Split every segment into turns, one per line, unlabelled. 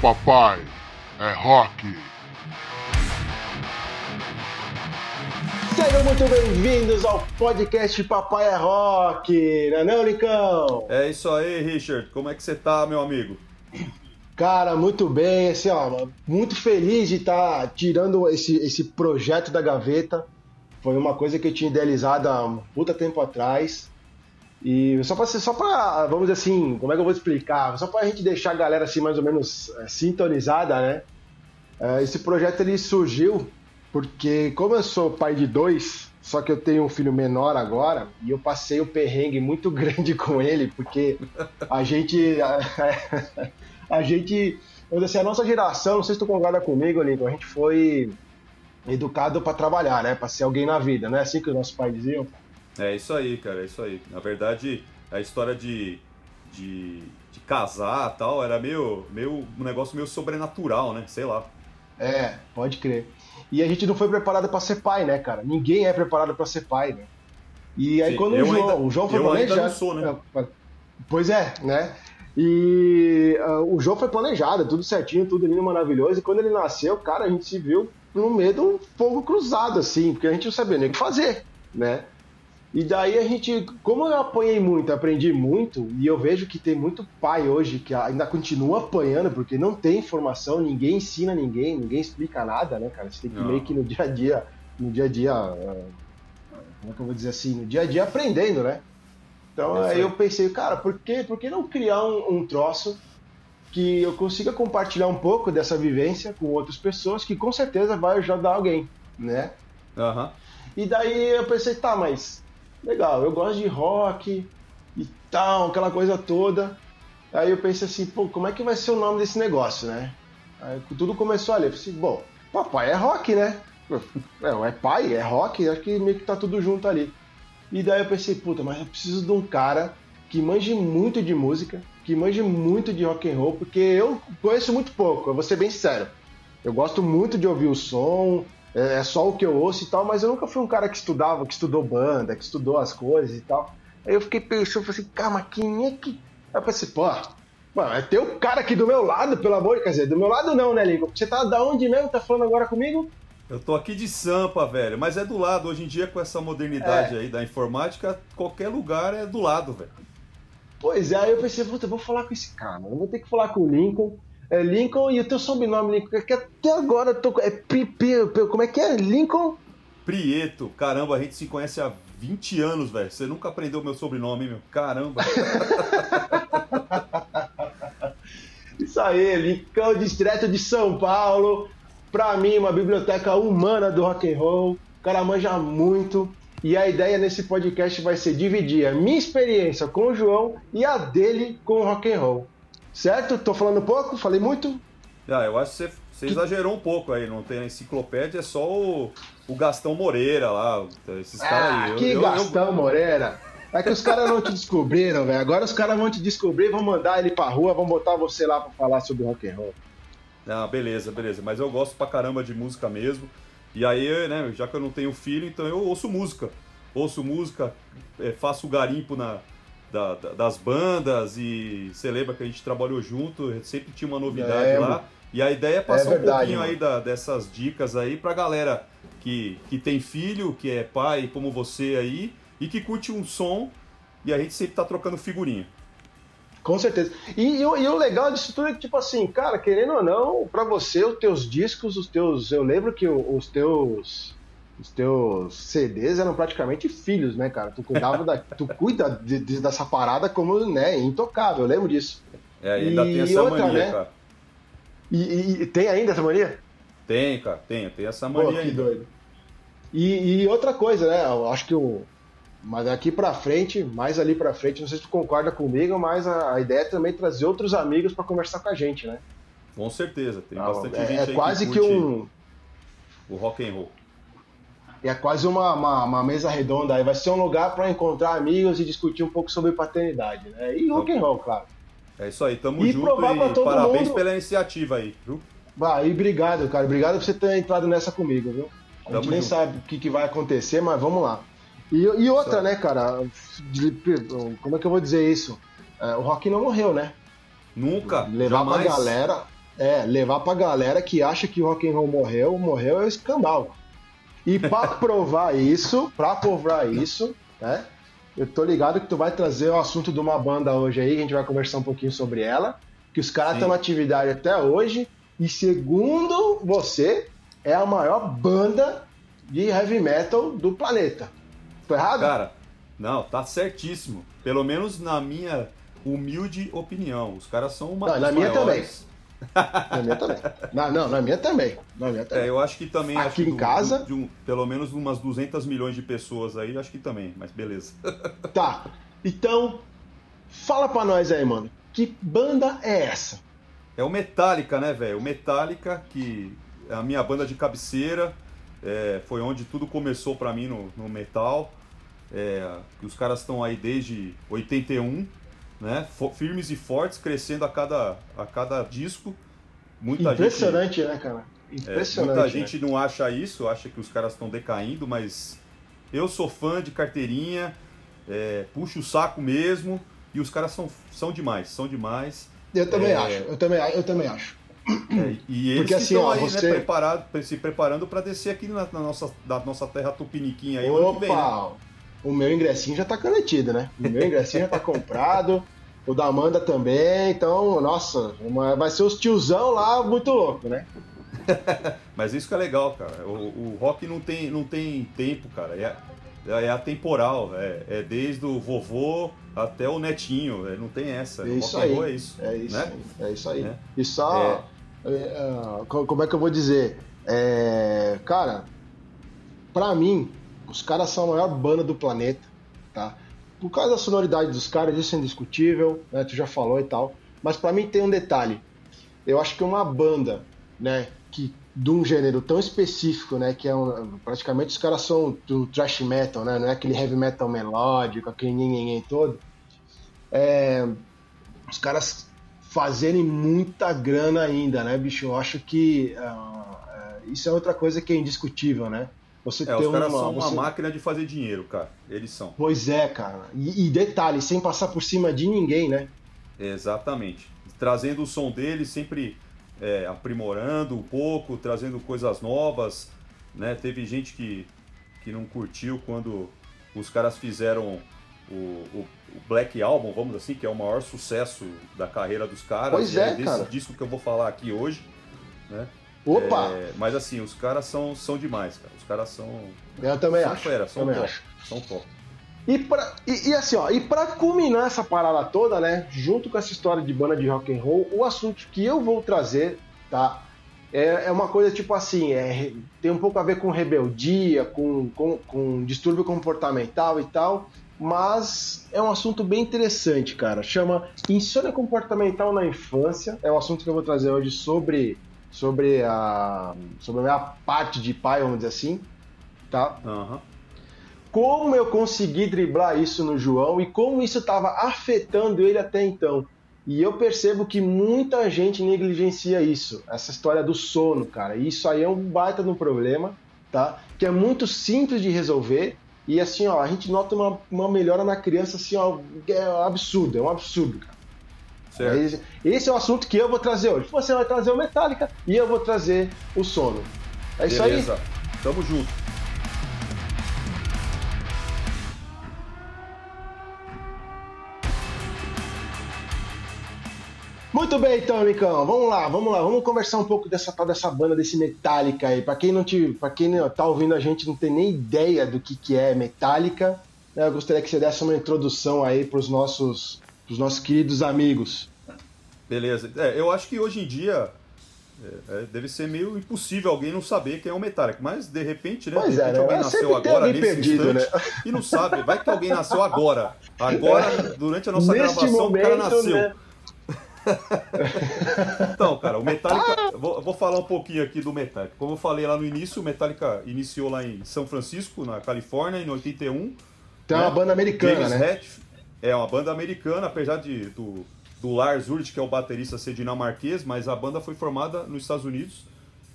Papai é rock.
Sejam muito bem-vindos ao podcast Papai é Rock, não é não, Licão?
É isso aí, Richard. Como é que você tá, meu amigo?
Cara, muito bem, assim, ó, muito feliz de estar tá tirando esse, esse projeto da gaveta. Foi uma coisa que eu tinha idealizado há um puta tempo atrás. E só para só para vamos dizer assim, como é que eu vou explicar? Só para a gente deixar a galera assim mais ou menos é, sintonizada, né? É, esse projeto ele surgiu porque como eu sou pai de dois, só que eu tenho um filho menor agora e eu passei o um perrengue muito grande com ele porque a gente a, a gente, vamos dizer assim, a nossa geração, não sei se tu concorda comigo, Lincoln, a gente foi educado para trabalhar, né? Para ser alguém na vida, não é assim que os nossos pais diziam?
É isso aí, cara, é isso aí. Na verdade, a história de, de, de casar tal era meio, meio um negócio meio sobrenatural, né? Sei lá.
É, pode crer. E a gente não foi preparado para ser pai, né, cara? Ninguém é preparado para ser pai, né? E aí Sim, quando o João, ainda, o João foi planejado. Sou, né? Pois é, né? E uh, o João foi planejado, tudo certinho, tudo lindo, maravilhoso. E quando ele nasceu, cara, a gente se viu no meio de um fogo cruzado, assim, porque a gente não sabia nem o que fazer, né? E daí a gente, como eu apanhei muito, aprendi muito, e eu vejo que tem muito pai hoje que ainda continua apanhando, porque não tem informação, ninguém ensina ninguém, ninguém explica nada, né, cara? Você tem que não. meio que no dia a dia, no dia a dia, ah, como é que eu vou dizer assim, no dia a dia aprendendo, né? Então aí eu pensei, cara, por que, por que não criar um, um troço que eu consiga compartilhar um pouco dessa vivência com outras pessoas que com certeza vai ajudar alguém, né?
Uhum.
E daí eu pensei, tá, mas legal, eu gosto de rock e tal, aquela coisa toda. Aí eu pensei assim, pô, como é que vai ser o nome desse negócio, né? Aí tudo começou ali. Eu pensei, bom, papai é rock, né? É, é pai, é rock, acho que meio que tá tudo junto ali. E daí eu pensei, puta, mas eu preciso de um cara que manje muito de música, que manje muito de rock and roll, porque eu conheço muito pouco, eu vou ser bem sincero. Eu gosto muito de ouvir o som, é, é só o que eu ouço e tal, mas eu nunca fui um cara que estudava, que estudou banda, que estudou as coisas e tal. Aí eu fiquei pensando, falei assim, cara, mas quem é que. Aí eu pensei, pô, mano, é ter um cara aqui do meu lado, pelo amor de Quer dizer, do meu lado não, né, Lincoln? Você tá da onde mesmo? Tá falando agora comigo?
Eu tô aqui de Sampa, velho, mas é do lado. Hoje em dia, com essa modernidade é. aí da informática, qualquer lugar é do lado, velho.
Pois é, aí eu pensei, puta, eu vou falar com esse cara, eu vou ter que falar com o Lincoln é Lincoln e o teu sobrenome, Lincoln, que até agora eu tô. É P, P, P, como é que é? Lincoln?
Prieto, caramba, a gente se conhece há 20 anos, velho. Você nunca aprendeu meu sobrenome, meu. Caramba.
Isso aí, Lincoln, direto de São Paulo. Pra mim, uma biblioteca humana do rock and roll. O cara manja muito. E a ideia nesse podcast vai ser dividir a minha experiência com o João e a dele com o rock and roll. Certo? Tô falando pouco? Falei muito?
Ah, eu acho que você, você exagerou um pouco aí. Não tem a enciclopédia, é só o, o Gastão Moreira lá. Esses ah, caras aí.
Que eu, Gastão eu... Moreira? É que os caras não te descobriram, velho. Agora os caras vão te descobrir, vão mandar ele pra rua, vão botar você lá pra falar sobre rock and roll.
Ah, beleza, beleza. Mas eu gosto pra caramba de música mesmo. E aí, né, já que eu não tenho filho, então eu ouço música. Ouço música, é, faço garimpo na, da, da, das bandas e você lembra que a gente trabalhou junto, sempre tinha uma novidade é, lá. E a ideia é passar é verdade, um pouquinho mano. aí da, dessas dicas aí pra galera que, que tem filho, que é pai como você aí, e que curte um som, e a gente sempre tá trocando figurinha.
Com certeza. E, e, e, o legal disso tudo é que, tipo assim, cara, querendo ou não, para você, os teus discos, os teus. Eu lembro que os teus os teus CDs eram praticamente filhos, né, cara? Tu cuidava da, tu cuida de, de, dessa parada como, né, intocável, eu lembro disso.
É, ainda e tem essa outra, mania, né? cara.
E, e, tem ainda essa mania?
Tem, cara, tem, tem essa mania Pô, que ainda. doido.
E, e, outra coisa, né, eu acho que o... Mas daqui pra frente, mais ali pra frente, não sei se tu concorda comigo, mas a, a ideia é também trazer outros amigos para conversar com a gente, né?
Com certeza, tem ah, bastante é, gente
é quase que, que um...
O rock and roll
é quase uma, uma, uma, mesa redonda. Aí vai ser um lugar para encontrar amigos e discutir um pouco sobre paternidade, né? E rock and roll, claro.
É isso aí, tamo e junto e parabéns mundo... pela iniciativa aí, viu?
Bah, e obrigado, cara. Obrigado por você ter entrado nessa comigo, viu? A gente nem junto. sabe o que, que, vai acontecer, mas vamos lá. E, e outra, né, cara? Como é que eu vou dizer isso? É, o rock não morreu, né?
Nunca.
Levar
jamais.
pra galera. É, levar pra galera que acha que o rock and roll morreu, morreu é escambau. E pra provar isso, pra provar isso, né? Eu tô ligado que tu vai trazer o assunto de uma banda hoje aí, que a gente vai conversar um pouquinho sobre ela, que os caras estão na atividade até hoje, e segundo você, é a maior banda de heavy metal do planeta. Tô errado?
Cara, não, tá certíssimo. Pelo menos na minha humilde opinião. Os caras são uma
não, na minha maiores. também. Na minha também. Não, não, na minha também. Na minha também.
É, eu acho que também.
Aqui em
do,
casa.
Do, um, pelo menos umas 200 milhões de pessoas aí, acho que também, mas beleza.
tá. Então, fala pra nós aí, mano. Que banda é essa?
É o Metallica, né, velho? O Metallica, que é a minha banda de cabeceira. É, foi onde tudo começou para mim no, no metal. É, os caras estão aí desde 81, né? Firmes e fortes, crescendo a cada, a cada disco.
Muita Impressionante, gente, né, cara? Impressionante.
É, muita
né?
gente não acha isso, acha que os caras estão decaindo, mas eu sou fã de carteirinha, é, puxo o saco mesmo, e os caras são, são demais, são demais.
Eu também é, acho, eu também, eu também acho.
É, e eles Porque, assim, estão ó, aí, né, você... né, preparado, se preparando para descer aqui na, na, nossa, da nossa terra tupiniquinha aí
Opa, vem, né? O meu ingressinho já tá canetido, né? O meu ingressinho já tá comprado, o da Amanda também, então, nossa, uma, vai ser os tiozão lá muito louco, né?
Mas isso que é legal, cara. O, o rock não tem, não tem tempo, cara. É, é atemporal. É, é desde o vovô até o netinho. É, não tem essa.
É isso aí.
É isso.
É isso, né? é isso aí. É. E só. É. é como é que eu vou dizer? cara, pra mim, os caras são a maior banda do planeta, tá? Por causa da sonoridade dos caras, isso é indiscutível, né? Tu já falou e tal. Mas para mim tem um detalhe. Eu acho que uma banda, né, que de um gênero tão específico, né, que é um, praticamente os caras são do thrash metal, né, não é aquele heavy metal melódico, aquele nhenhenhen todo. É, os caras fazerem muita grana ainda, né, bicho? Eu acho que uh, isso é outra coisa que é indiscutível, né?
Você é, os caras uma, são uma você... máquina de fazer dinheiro, cara. Eles são.
Pois é, cara. E, e detalhe, sem passar por cima de ninguém, né?
Exatamente. Trazendo o som deles sempre é, aprimorando um pouco, trazendo coisas novas. Né? Teve gente que, que não curtiu quando os caras fizeram o, o, o, Black Album, vamos assim, que é o maior sucesso da carreira dos caras.
Pois é, é
desse
cara.
disco que eu vou falar aqui hoje. Né?
Opa!
É, mas assim, os caras são, são demais, cara. Os caras são.
Eu também
são
acho.
Fera, são
também
top.
Acho.
São top.
E, pra, e, e, assim, ó, e pra culminar essa parada toda, né, junto com essa história de banda de rock and roll, o assunto que eu vou trazer tá? É, é uma coisa tipo assim, é, tem um pouco a ver com rebeldia, com, com, com distúrbio comportamental e tal, mas é um assunto bem interessante, cara. Chama insônia comportamental na infância. É um assunto que eu vou trazer hoje sobre sobre a sobre a minha parte de pai, vamos dizer assim, tá?
Uhum.
Como eu consegui driblar isso no João e como isso estava afetando ele até então. E eu percebo que muita gente negligencia isso, essa história do sono, cara. E isso aí é um baita de um problema, tá? Que é muito simples de resolver. E assim, ó, a gente nota uma, uma melhora na criança, assim, ó, é absurdo, é um absurdo, cara. Certo. Esse é o assunto que eu vou trazer hoje. Você vai trazer o Metallica e eu vou trazer o sono. É isso
Beleza. aí? Tamo junto.
Muito bem, então, Micão. Vamos lá, vamos lá. Vamos conversar um pouco dessa dessa banda, desse Metallica aí. Para quem não te, para quem não, tá ouvindo a gente não tem nem ideia do que, que é Metallica, né, eu gostaria que você desse uma introdução aí para os nossos, pros nossos queridos amigos.
Beleza. É, eu acho que hoje em dia é, é, deve ser meio impossível alguém não saber quem é o Metallica, mas de repente, né?
Pois
de repente
é,
alguém nasceu agora nesse
perdido,
instante
né?
e não sabe. Vai que alguém nasceu agora. Agora, durante a nossa
Neste
gravação,
momento,
o cara nasceu.
Né?
então, cara, o Metallica. Vou, vou, falar um pouquinho aqui do Metallica. Como eu falei lá no início, o Metallica iniciou lá em São Francisco, na Califórnia, em 81.
Então né? é uma banda americana,
James
né?
Hetfield, é uma banda americana, apesar de, do, do Lars Ulrich, que é o baterista, ser dinamarquês, mas a banda foi formada nos Estados Unidos,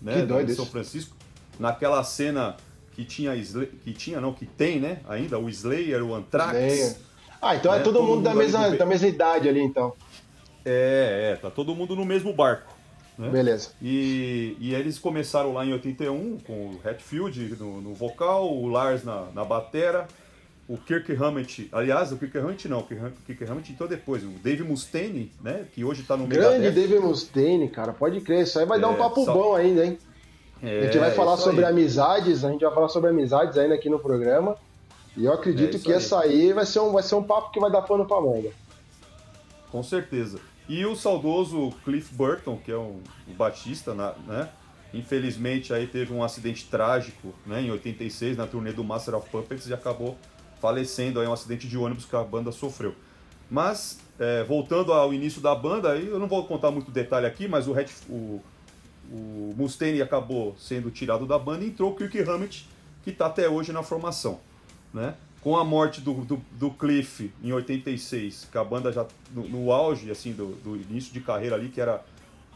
né?
Que doido
em São Francisco. Naquela cena que tinha, que tinha, não, que tem, né? Ainda, o Slayer, o Anthrax. Slayer.
Ah, então é né? é todo, todo mundo, mundo da, mesma, da mesma idade ali, então.
É, é, tá todo mundo no mesmo barco.
Né? Beleza.
E, e eles começaram lá em 81 com o Hatfield no, no vocal, o Lars na, na batera, o Kirk Hammett, aliás, o Kirk Hammett não, o Kirk Hammett entrou depois, o Dave Mustaine, né, que hoje tá no
Grande Dave Mustaine, cara, pode crer, isso aí vai é, dar um papo só... bom ainda, hein? É, a gente vai falar sobre aí. amizades, a gente vai falar sobre amizades ainda aqui no programa. E eu acredito é que aí. essa aí vai ser, um, vai ser um papo que vai dar pano pra manga.
Com certeza. E o saudoso Cliff Burton, que é um, um batista, né? Infelizmente aí teve um acidente trágico, né, em 86 na turnê do Master of Puppets e acabou falecendo aí um acidente de ônibus que a banda sofreu. Mas é, voltando ao início da banda, eu não vou contar muito detalhe aqui, mas o, o, o Mustaine acabou sendo tirado da banda e entrou o Kirk Hammett, que está até hoje na formação, né? com a morte do, do, do, Cliff em 86, que a banda já no, no auge assim do, do, início de carreira ali, que era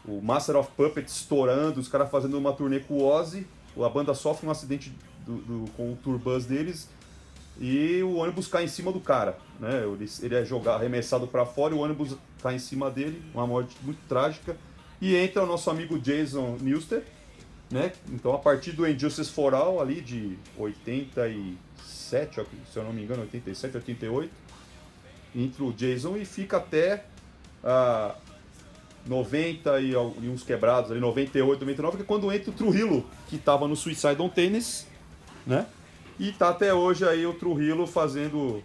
o Master of Puppets estourando, os caras fazendo uma turnê com o Ozzy, a banda sofre um acidente do, com o tour bus deles e o ônibus cai em cima do cara, né? Ele, ele é jogado, arremessado para fora o ônibus cai em cima dele, uma morte muito trágica. E entra o nosso amigo Jason Newsted, né? Então a partir do Injustice for All ali de 80 e 87, se eu não me engano, 87, 88. Entra o Jason e fica até ah, 90 e, e, uns quebrados, ali 98, 99, que é quando entra o Trujillo, que estava no Suicide on Tennis, né? E tá até hoje aí o Trujillo fazendo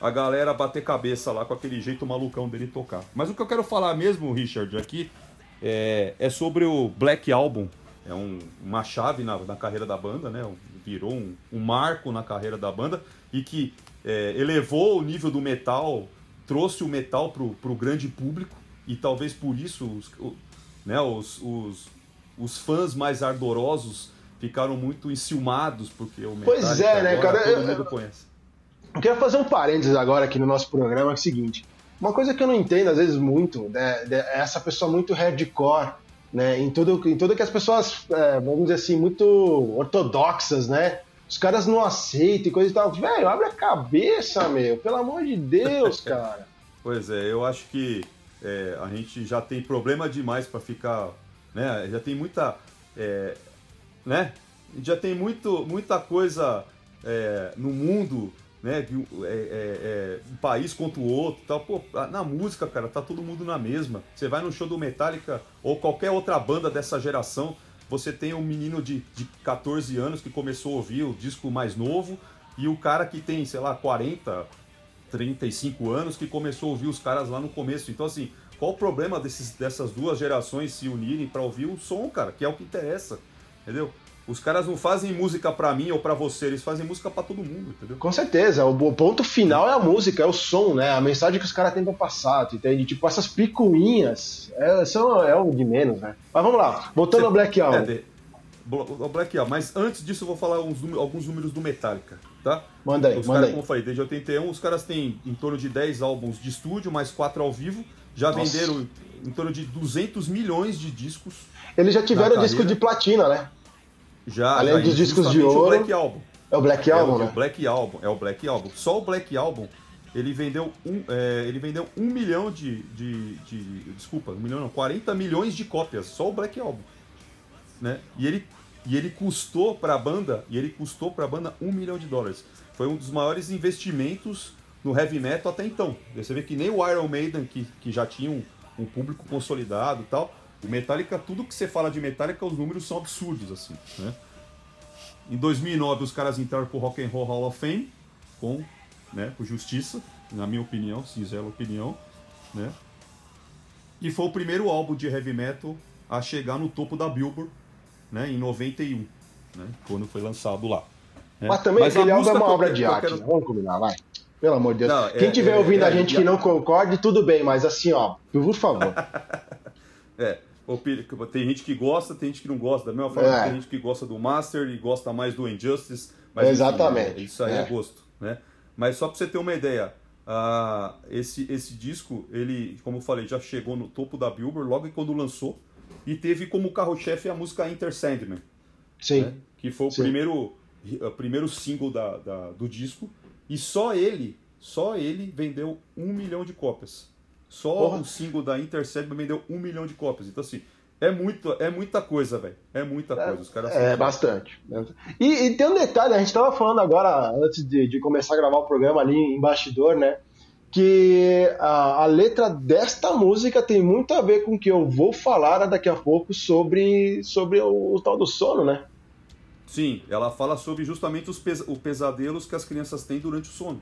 a galera bater cabeça lá com aquele jeito malucão dele tocar. Mas o que eu quero falar mesmo, Richard, aqui é, é sobre o Black Album. É um, uma chave na, na carreira da banda, né? virou um, um marco na carreira da banda e que é, elevou o nível do metal, trouxe o metal pro, pro grande público e talvez por isso os, né, os, os, os fãs mais ardorosos ficaram muito enciumados porque o
pois é, né, cara? todo eu, mundo conhece. Eu quero fazer um parênteses agora aqui no nosso programa, é o seguinte. Uma coisa que eu não entendo, às vezes, muito, né, é essa pessoa muito hardcore né? Em tudo, em tudo que as pessoas, é, vamos dizer assim, muito ortodoxas, né? Os caras não aceitam e coisa e tal. Velho, abre a cabeça, meu. Pelo amor de Deus, cara.
pois é, eu acho que é, a gente já tem problema demais para ficar, né? Já tem muita, é, né? Já tem muito, muita coisa é, no mundo né, de, é, é, é, um país contra o outro tal. Pô, na música, cara, tá todo mundo na mesma. Você vai no show do Metallica ou qualquer outra banda dessa geração, você tem um menino de, de 14 anos que começou a ouvir o disco mais novo e o cara que tem, sei lá, 40, 35 anos que começou a ouvir os caras lá no começo. Então, assim, qual o problema desses, dessas duas gerações se unirem para ouvir o som, cara, que é o que interessa, entendeu? Os caras não fazem música para mim ou para você, eles fazem música para todo mundo, entendeu?
Com certeza, o ponto final é a música, é o som, né? A mensagem que os caras têm pra passar, entende? Tipo, essas picuinhas é, são, é o de menos, né? Mas vamos lá, voltando Você, ao Black Album. É, de,
o Black Album, mas antes disso eu vou falar uns, alguns números do Metallica, tá?
Manda aí,
os
manda aí.
Como eu falei, desde 81, os caras têm em torno de 10 álbuns de estúdio, mais 4 ao vivo, já Nossa. venderam em torno de 200 milhões de discos.
Eles já tiveram disco de platina, né?
Já,
Além
já
dos discos de ouro.
O Black Album.
É o Black Album, é
o,
né?
Black Album, é o Black Album. Só o Black Album ele vendeu um, é, ele vendeu um milhão de, de, de, Desculpa, um milhão não, 40 milhões de cópias, só o Black Album. Né? E ele, e ele custou para a banda, e ele custou para a banda um milhão de dólares. Foi um dos maiores investimentos no heavy metal até então. Você vê que nem o Iron Maiden, que, que já tinha um, um público consolidado e tal, o Metallica, tudo que você fala de Metallica, os números são absurdos, assim, né? Em 2009, os caras entraram pro Rock and Roll Hall of Fame, com, né, com justiça, na minha opinião, sincera opinião, né? E foi o primeiro álbum de heavy metal a chegar no topo da Billboard, né, em 91, né, quando foi lançado lá.
Né? Mas também Mas aquele álbum é uma obra de arte, quero... vamos combinar, vai. Pelo amor de Deus. Não, Quem estiver é, ouvindo é, a gente é, que não concorde, tudo bem, mas assim, ó, por favor.
é, tem gente que gosta, tem gente que não gosta. Da mesma forma é. tem gente que gosta do Master e gosta mais do Injustice. Mas,
Exatamente.
Enfim, isso aí é. é. gosto. Né? Mas só para você ter uma ideia, uh, esse, esse disco, ele, como eu falei, já chegou no topo da Billboard logo quando lançou. E teve como carro-chefe a música Inter Sandman.
Sim. Né?
Que foi o primeiro, o primeiro single da, da, do disco. E só ele, só ele vendeu um milhão de cópias. Só Porra. o single da Intercept vendeu um milhão de cópias. Então, assim, É, muito, é muita coisa, velho. É muita é, coisa. Os caras
é, bastante. E, e, tem um detalhe, a gente tava falando agora, antes de, de começar a gravar o programa ali em bastidor, né? Que a, a, letra desta música tem muito a ver com o que eu vou falar daqui a pouco sobre, sobre o, o tal do sono, né?
Sim, ela fala sobre justamente os pes pesadelos que as crianças têm durante o sono.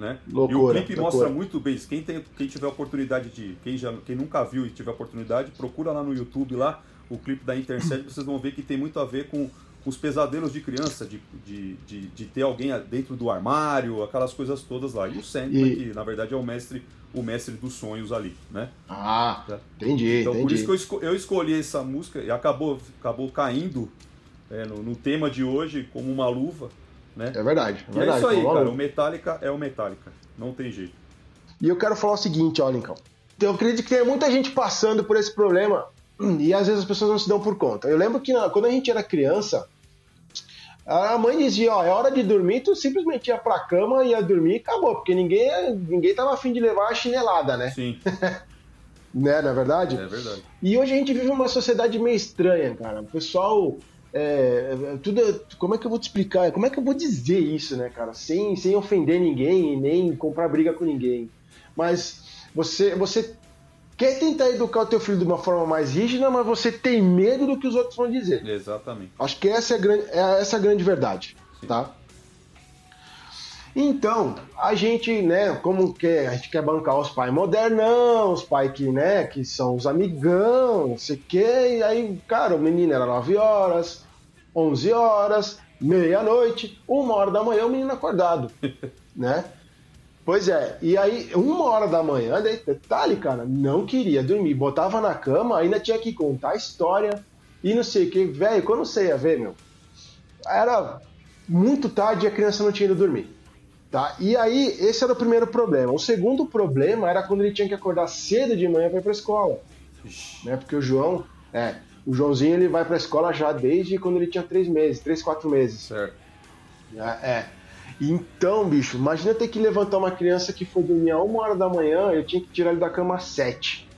Né?
Loucura,
e o clipe loucura. mostra muito bem. Quem, tem, quem tiver oportunidade de. Quem, já, quem nunca viu e tiver oportunidade, procura lá no YouTube lá o clipe da Intercept, vocês vão ver que tem muito a ver com os pesadelos de criança, de, de, de, de ter alguém dentro do armário, aquelas coisas todas lá. E o Sandman, e... que na verdade é o mestre, o mestre dos sonhos ali, né?
Ah, tá? entendi.
Então
entendi.
por isso que eu, esco eu escolhi essa música e acabou, acabou caindo é, no, no, tema de hoje como uma luva. Né?
É verdade. É, verdade,
é isso aí, cara. O Metallica é o Metallica. Não tem jeito.
E eu quero falar o seguinte, ó, Lincoln. Eu acredito que tem muita gente passando por esse problema e às vezes as pessoas não se dão por conta. Eu lembro que quando a gente era criança, a mãe dizia, ó, é hora de dormir, tu simplesmente ia pra cama, ia dormir e acabou, porque ninguém, ninguém tava afim de levar a chinelada, né?
Sim.
né, não é verdade?
É verdade.
E hoje a gente vive uma sociedade meio estranha, cara. O pessoal é, é, tudo, como é que eu vou te explicar? Como é que eu vou dizer isso, né, cara? Sem, sem ofender ninguém nem comprar briga com ninguém. Mas você, você quer tentar educar o teu filho de uma forma mais rígida, mas você tem medo do que os outros vão dizer.
Exatamente.
Acho que essa é a grande, é essa a grande verdade, Sim. tá? Então, a gente, né, como que a gente quer bancar os pais modernão, os pais que, né, que são os amigão, não sei o quê, e aí, cara, o menino era 9 horas, 11 horas, meia-noite, uma hora da manhã o menino acordado, né? Pois é, e aí, uma hora da manhã, detalhe, cara, não queria dormir, botava na cama, ainda tinha que contar a história e não sei o que, velho, quando você ia ver, meu, era muito tarde e a criança não tinha ido dormir. Tá? E aí, esse era o primeiro problema. O segundo problema era quando ele tinha que acordar cedo de manhã para ir para a escola. Né? Porque o João, é, o Joãozinho ele vai para a escola já desde quando ele tinha três meses, três, quatro meses.
Certo.
É, é. Então, bicho, imagina ter que levantar uma criança que foi dormir a uma hora da manhã, eu tinha que tirar ele da cama às sete.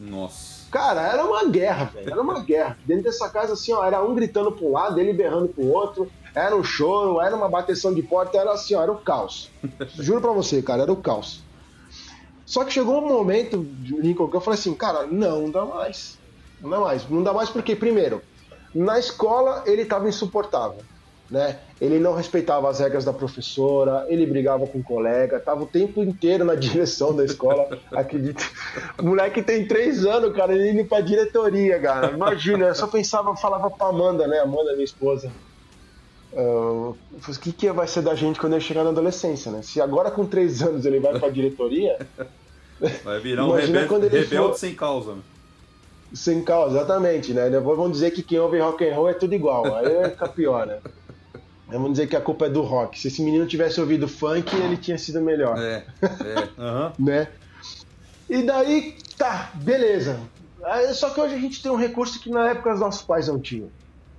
Nossa.
Cara, era uma guerra, velho. Era uma guerra. Dentro dessa casa, assim, ó, era um gritando para um lado, ele berrando pro outro. Era um choro, era uma bateção de porta, era assim, ó, era o caos. Juro pra você, cara, era o caos. Só que chegou um momento, Lincoln, que eu falei assim, cara, não dá mais. Não dá mais. Não dá mais porque, primeiro, na escola ele tava insuportável. Né? Ele não respeitava as regras da professora, ele brigava com o colega, tava o tempo inteiro na direção da escola. Acredita? O moleque tem três anos, cara, ele indo pra diretoria, cara. Imagina, eu só pensava, falava pra Amanda, né? Amanda, minha esposa. Uh, o que, que vai ser da gente quando ele chegar na adolescência, né? Se agora com três anos ele vai pra diretoria.
Vai virar um rebelde, quando ele rebelde for... sem causa. Né?
Sem causa, exatamente, né? Depois vão dizer que quem ouve rock and roll é tudo igual. Aí fica pior, né? Vamos dizer que a culpa é do rock. Se esse menino tivesse ouvido funk, ele tinha sido melhor.
É, é. Uhum.
né? E daí, tá, beleza. Só que hoje a gente tem um recurso que na época os nossos pais não tinham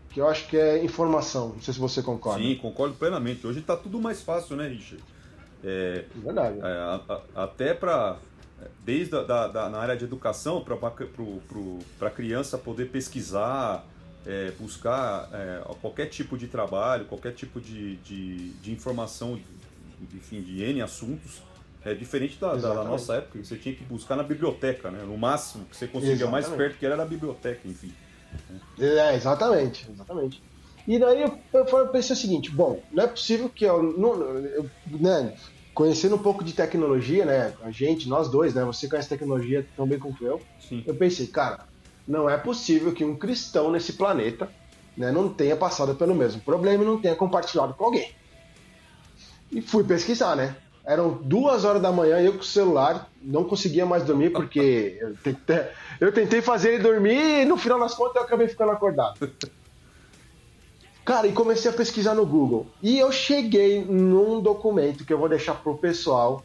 que eu acho que é informação. Não sei se você concorda.
Sim, concordo plenamente. Hoje está tudo mais fácil, né, Richard?
É, Verdade. É,
a, a, até para desde a, da, da, na área de educação para a criança poder pesquisar, é, buscar é, qualquer tipo de trabalho, qualquer tipo de, de, de informação, enfim, de N assuntos. É diferente da, da, nossa época, você tinha que buscar na biblioteca, né? No máximo que você conseguia Exatamente. mais perto que era a biblioteca, enfim.
É, exatamente, exatamente. E daí eu, eu pensei o seguinte, bom, não é possível que eu, não, eu né, conhecendo um pouco de tecnologia, né, a gente, nós dois, né, você conhece tecnologia tão bem quanto eu,
Sim.
eu pensei, cara, não é possível que um cristão nesse planeta, né, não tenha passado pelo mesmo problema e não tenha compartilhado com alguém. E fui pesquisar, né, eram duas horas da manhã, eu com o celular, não conseguia mais dormir porque eu tentei, eu tentei fazer ele dormir e no final das contas eu acabei ficando acordado. Cara, e comecei a pesquisar no Google. E eu cheguei num documento que eu vou deixar pro pessoal,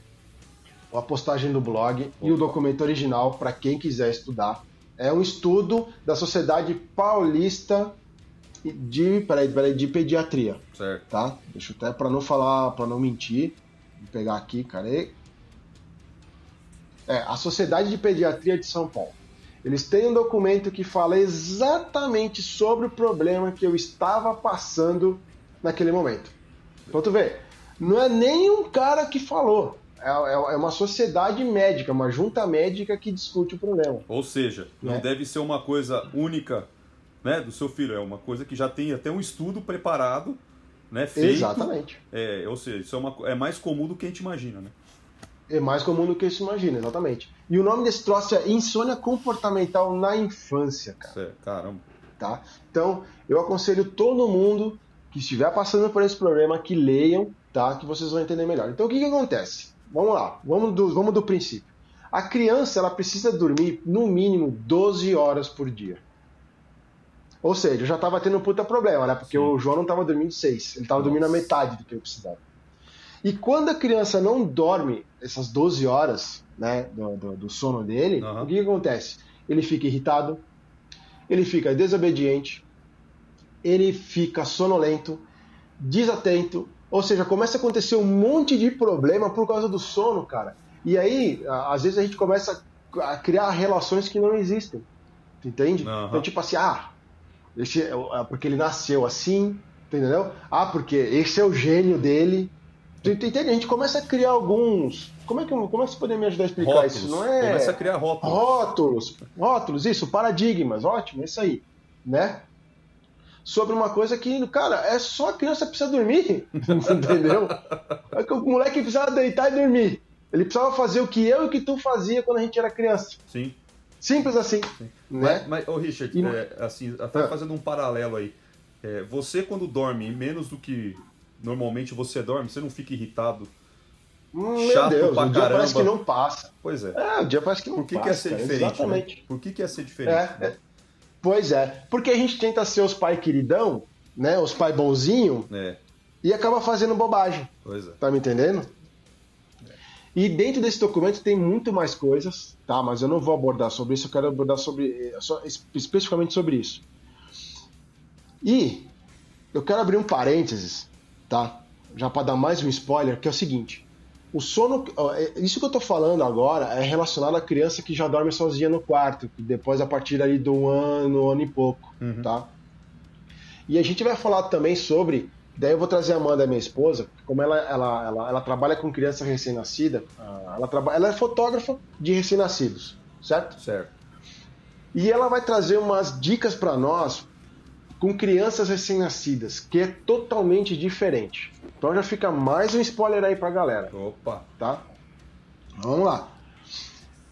a postagem do blog e o documento original para quem quiser estudar. É um estudo da Sociedade Paulista de, peraí, peraí, de Pediatria.
Certo.
Tá? Deixa eu até para não falar, para não mentir. Vou pegar aqui, cara. É, a Sociedade de Pediatria de São Paulo. Eles têm um documento que fala exatamente sobre o problema que eu estava passando naquele momento. Então tu vê, não é nem um cara que falou. É, é, é uma sociedade médica, uma junta médica que discute o problema.
Ou seja, não né? deve ser uma coisa única né, do seu filho, é uma coisa que já tem até um estudo preparado, né, feito.
Exatamente.
É, ou seja, isso é, uma, é mais comum do que a gente imagina, né?
É mais comum do que se imagina, exatamente. E o nome desse troço é insônia comportamental na infância, cara.
Certo, caramba.
Tá? Então, eu aconselho todo mundo que estiver passando por esse problema que leiam, tá? Que vocês vão entender melhor. Então, o que, que acontece? Vamos lá, vamos do, vamos do princípio. A criança ela precisa dormir no mínimo 12 horas por dia. Ou seja, eu já estava tendo um puta problema, né? Porque Sim. o João não estava dormindo 6, ele estava dormindo a metade do que eu precisava. E quando a criança não dorme essas 12 horas né, do, do, do sono dele, uhum. o que, que acontece? Ele fica irritado, ele fica desobediente, ele fica sonolento, desatento, ou seja, começa a acontecer um monte de problema por causa do sono, cara. E aí, às vezes a gente começa a criar relações que não existem. Entende? Uhum. Então, tipo assim, ah, esse, é é porque ele nasceu assim, entendeu? Ah, porque esse é o gênio dele. Tu entende? A gente começa a criar alguns. Como é que, como é que você poderia me ajudar a explicar
rótulos.
isso?
Não é. Começa a criar rótulos.
Rótulos. Rótulos, isso, paradigmas, ótimo, isso aí. Né? sobre uma coisa que, cara, é só a criança precisa dormir, entendeu? É que o moleque precisava deitar e dormir. Ele precisava fazer o que eu e o que tu fazia quando a gente era criança.
Sim.
Simples assim. Sim. Né?
Mas, mas oh, Richard, e... é, assim, até ah. fazendo um paralelo aí. É, você, quando dorme menos do que normalmente você dorme, você não fica irritado?
Hum, Chato Meu Deus,
pra
o dia caramba. parece que não passa.
Pois é.
É, o dia parece que não
Por que
passa.
Por que ia ser cara, diferente? Exatamente. Né? Por que, que ia ser diferente? É,
né? é. Pois é, porque a gente tenta ser os pai queridão, né? Os pai bonzinho,
é.
e acaba fazendo bobagem.
Pois é.
Tá me entendendo? E dentro desse documento tem muito mais coisas, tá? Mas eu não vou abordar sobre isso, eu quero abordar sobre, só, especificamente sobre isso. E eu quero abrir um parênteses, tá? Já para dar mais um spoiler, que é o seguinte: o sono, é, isso que eu tô falando agora é relacionado à criança que já dorme sozinha no quarto, depois a partir ali do ano, ano e pouco, uhum. tá? E a gente vai falar também sobre, daí eu vou trazer a Amanda, minha esposa, como ela, ela, ela, ela trabalha com criança recém-nascida, ela, ela é fotógrafa de recém-nascidos, certo?
Certo.
E ela vai trazer umas dicas para nós com crianças recém-nascidas, que é totalmente diferente. Então já fica mais um spoiler aí pra galera.
Opa!
Tá? Vamos lá.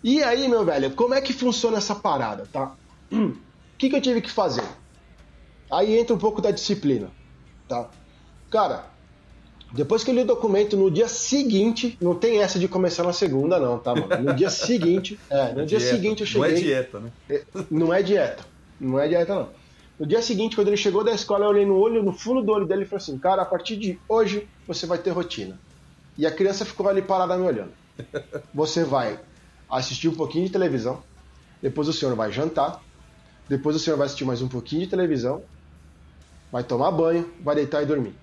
E aí, meu velho, como é que funciona essa parada, tá? O que, que eu tive que fazer? Aí entra um pouco da disciplina, tá? Cara, depois que eu li o documento, no dia seguinte, não tem essa de começar na segunda, não, tá, mano? No dia seguinte, é, no é dia dieta. seguinte eu cheguei.
Não é dieta, né?
É, não é dieta. Não é dieta, não. No dia seguinte, quando ele chegou da escola, eu olhei no olho, no fundo do olho dele e falei assim: Cara, a partir de hoje você vai ter rotina. E a criança ficou ali parada me olhando. Você vai assistir um pouquinho de televisão, depois o senhor vai jantar, depois o senhor vai assistir mais um pouquinho de televisão, vai tomar banho, vai deitar e dormir.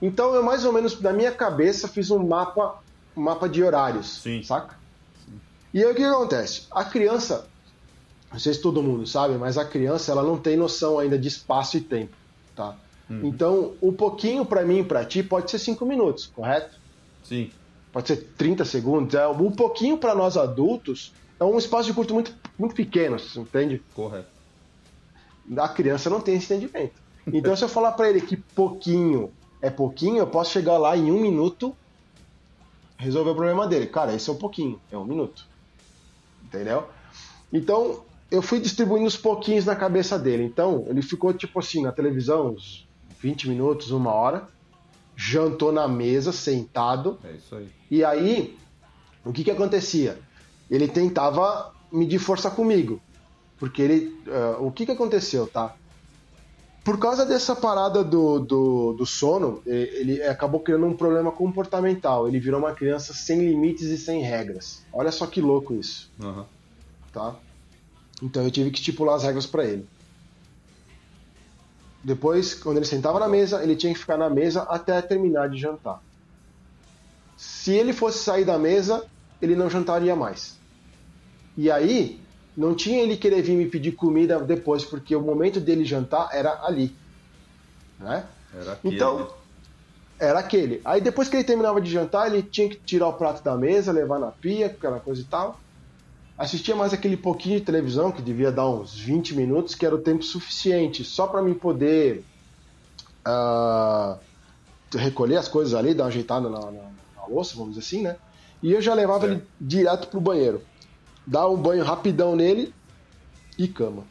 Então eu mais ou menos na minha cabeça fiz um mapa, um mapa de horários,
Sim.
saca? Sim. E aí o que acontece? A criança não sei se todo mundo sabe, mas a criança ela não tem noção ainda de espaço e tempo, tá? Uhum. Então, um pouquinho para mim e para ti pode ser cinco minutos, correto?
Sim.
Pode ser 30 segundos. É, um pouquinho para nós adultos é um espaço de curto muito, muito pequeno, você entende?
Correto.
A criança não tem esse entendimento. Então, se eu falar para ele que pouquinho é pouquinho, eu posso chegar lá em um minuto resolver o problema dele. Cara, esse é um pouquinho, é um minuto. Entendeu? Então, eu fui distribuindo os pouquinhos na cabeça dele. Então, ele ficou tipo assim na televisão, uns 20 minutos, uma hora, jantou na mesa, sentado.
É isso aí.
E aí, o que que acontecia? Ele tentava medir força comigo. Porque ele. Uh, o que que aconteceu, tá? Por causa dessa parada do, do, do, sono, ele acabou criando um problema comportamental. Ele virou uma criança sem limites e sem regras. Olha só que louco isso.
Uhum.
Tá? Então eu tive que estipular as regras para ele. Depois, quando ele sentava na mesa, ele tinha que ficar na mesa até terminar de jantar. Se ele fosse sair da mesa, ele não jantaria mais. E aí, Não tinha ele querer vir me pedir comida depois, porque o momento dele jantar era ali. Né?
Era aquele.
Então, era aquele. Aí depois que ele terminava de jantar, ele tinha que tirar o prato da mesa, levar na pia, aquela coisa e tal. Assistia mais aquele pouquinho de televisão, que devia dar uns 20 minutos, que era o tempo suficiente, só para mim poder uh, recolher as coisas ali, dar uma ajeitada na, na, na louça, vamos dizer assim, né? E eu já levava ele direto pro banheiro. Dar um banho rapidão nele e cama.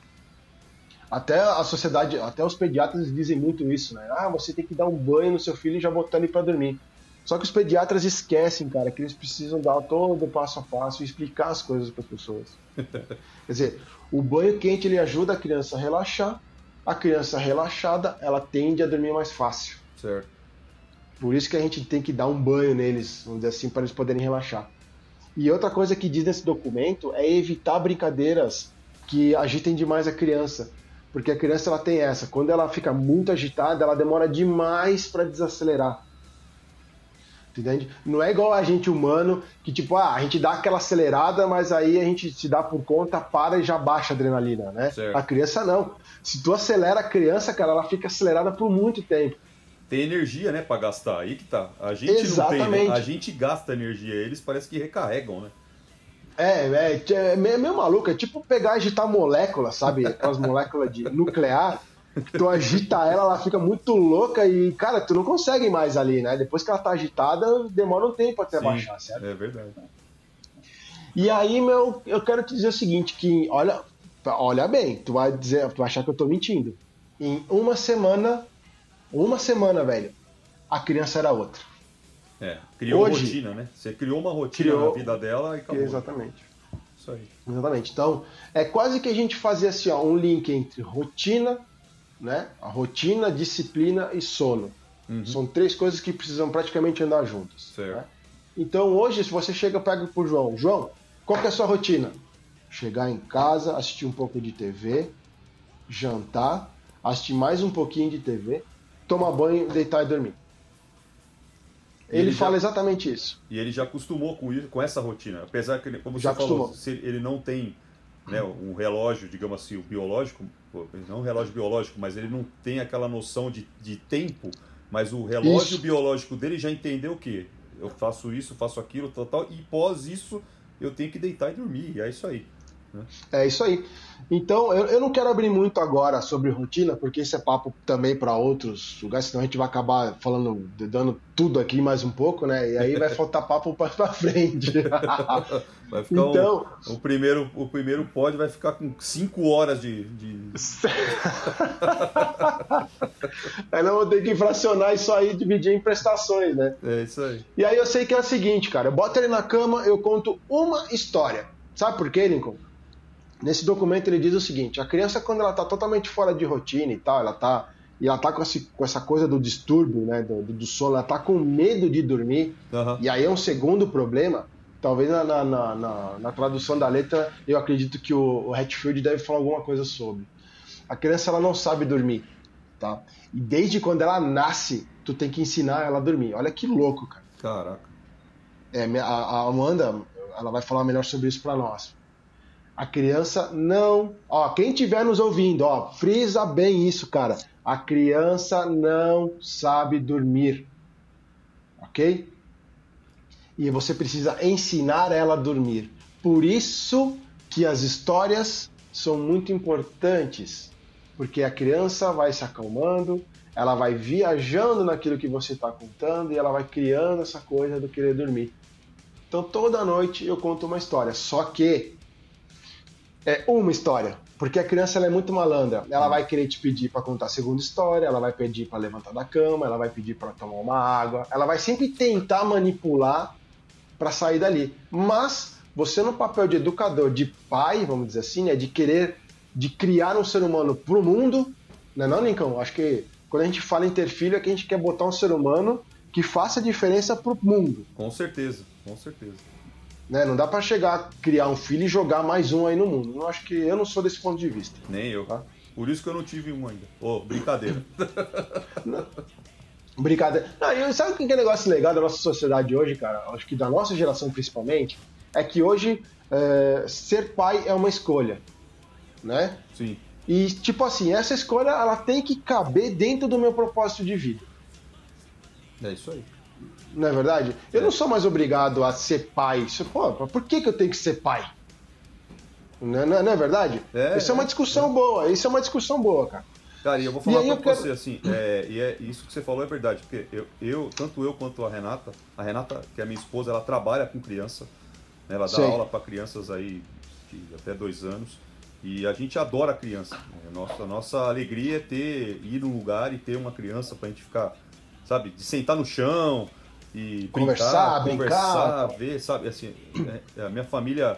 Até a sociedade, até os pediatras dizem muito isso, né? Ah, você tem que dar um banho no seu filho e já botar ele para dormir. Só que os pediatras esquecem, cara, que eles precisam dar todo o passo a passo e explicar as coisas para as pessoas. Quer dizer, o banho quente ele ajuda a criança a relaxar. A criança relaxada, ela tende a dormir mais fácil.
Certo.
Por isso que a gente tem que dar um banho neles, vamos dizer assim, para eles poderem relaxar. E outra coisa que diz nesse documento é evitar brincadeiras que agitem demais a criança. Porque a criança ela tem essa, quando ela fica muito agitada, ela demora demais para desacelerar. Entende? Não é igual a gente humano, que tipo, ah, a gente dá aquela acelerada, mas aí a gente se dá por conta, para e já baixa a adrenalina, né?
Certo.
A criança não. Se tu acelera a criança, cara, ela fica acelerada por muito tempo.
Tem energia, né, para gastar. Aí que tá. A gente Exatamente. não tem, né? a gente gasta energia, eles parece que recarregam, né?
É, é, é meio maluco, é tipo pegar e agitar moléculas, sabe? Aquelas moléculas de nuclear. Tu agita ela, ela fica muito louca e, cara, tu não consegue mais ali, né? Depois que ela tá agitada, demora um tempo até Sim, baixar, certo?
É verdade.
E aí, meu, eu quero te dizer o seguinte, que olha, olha bem, tu vai dizer, tu vai achar que eu tô mentindo. Em uma semana, uma semana, velho, a criança era outra.
É, criou Hoje, rotina, né? Você criou uma rotina criou, na vida dela e acabou.
Exatamente.
Isso aí.
Exatamente. Então, é quase que a gente fazia assim, ó, um link entre rotina, né? A rotina, disciplina e sono. Uhum. São três coisas que precisam praticamente andar juntas.
Certo. Né?
Então, hoje, se você chega pega pro João, João, qual que é a sua rotina? Chegar em casa, assistir um pouco de TV, jantar, assistir mais um pouquinho de TV, tomar banho, deitar e dormir. Ele, ele, fala já, exatamente isso.
E ele já acostumou com isso, com essa rotina. Apesar que, como você já falou, acostumou. se ele não tem né, um relógio, digamos assim, o biológico, não um relógio biológico, mas ele não tem aquela noção de, de tempo, mas o relógio isso. biológico dele já entendeu o quê? Eu faço isso, faço aquilo, tal, tal, e pós isso eu tenho que deitar e dormir, e é isso aí.
Né? É isso aí. Então, eu, eu não quero abrir muito agora sobre rotina, porque esse é papo também para outros lugares, senão a gente vai acabar falando, dando tudo aqui mais um pouco, né? E aí vai faltar papo para frente.
vai ficar então, um, o primeiro O primeiro pod vai ficar com 5 horas de. de...
aí não vou ter que infracionar isso aí dividir em prestações, né?
É isso aí.
E aí eu sei que é o seguinte, cara, eu boto ele na cama, eu conto uma história. Sabe por quê, Lincoln? Nesse documento ele diz o seguinte: a criança, quando ela está totalmente fora de rotina e tal, ela tá. E ela tá com, esse, com essa coisa do distúrbio, né? Do, do sono, ela tá com medo de dormir. Uhum. E aí é um segundo problema. Talvez na, na, na, na, tradução da letra, eu acredito que o, o Hatfield deve falar alguma coisa sobre. A criança ela não sabe dormir, tá? E desde quando ela nasce, tu tem que ensinar ela a dormir. Olha que louco, cara.
Caraca.
É, a, a Amanda, ela vai falar melhor sobre isso para nós. A criança não. Ó, quem estiver nos ouvindo, ó, frisa bem isso, cara. A criança não sabe dormir. Ok? E você precisa ensinar ela a dormir. Por isso que as histórias são muito importantes. Porque a criança vai se acalmando, ela vai viajando naquilo que você está contando e ela vai criando essa coisa do querer dormir. Então toda noite eu conto uma história. Só que é uma história. Porque a criança ela é muito malandra. Ela vai querer te pedir para contar a segunda história, ela vai pedir para levantar da cama, ela vai pedir para tomar uma água, ela vai sempre tentar manipular para sair dali. Mas você no papel de educador, de pai, vamos dizer assim, é de querer de criar um ser humano pro mundo, não é não, Lincoln? Acho que quando a gente fala em ter filho é que a gente quer botar um ser humano que faça diferença pro mundo.
Com certeza, com certeza.
Né? Não dá para chegar, criar um filho e jogar mais um aí no mundo. Eu acho que eu não sou desse ponto de vista.
Nem eu. Tá? Por isso que eu não tive um ainda. Ô, oh, brincadeira.
brincadeira. Não, sabe o que é negócio legal da nossa sociedade hoje, cara? Acho que da nossa geração principalmente, é que hoje é, ser pai é uma escolha, né?
Sim.
E, tipo assim, essa escolha ela tem que caber dentro do meu propósito de vida.
É isso aí.
Não é verdade? Eu é. não sou mais obrigado a ser pai. Pô, por que, que eu tenho que ser pai? Não, não, não é verdade? É, isso é uma discussão é. boa. Isso é uma discussão boa, cara.
Cara, e eu vou falar pra quero... você assim, é, e é, isso que você falou é verdade, porque eu, eu, tanto eu quanto a Renata, a Renata, que é minha esposa, ela trabalha com criança, né, ela dá Sim. aula para crianças aí de até dois anos, e a gente adora criança. Né? Nossa, nossa alegria é ter, ir num lugar e ter uma criança pra gente ficar, sabe, de sentar no chão e
conversar,
brincar, conversar, brincar. ver, sabe, assim, é, a minha família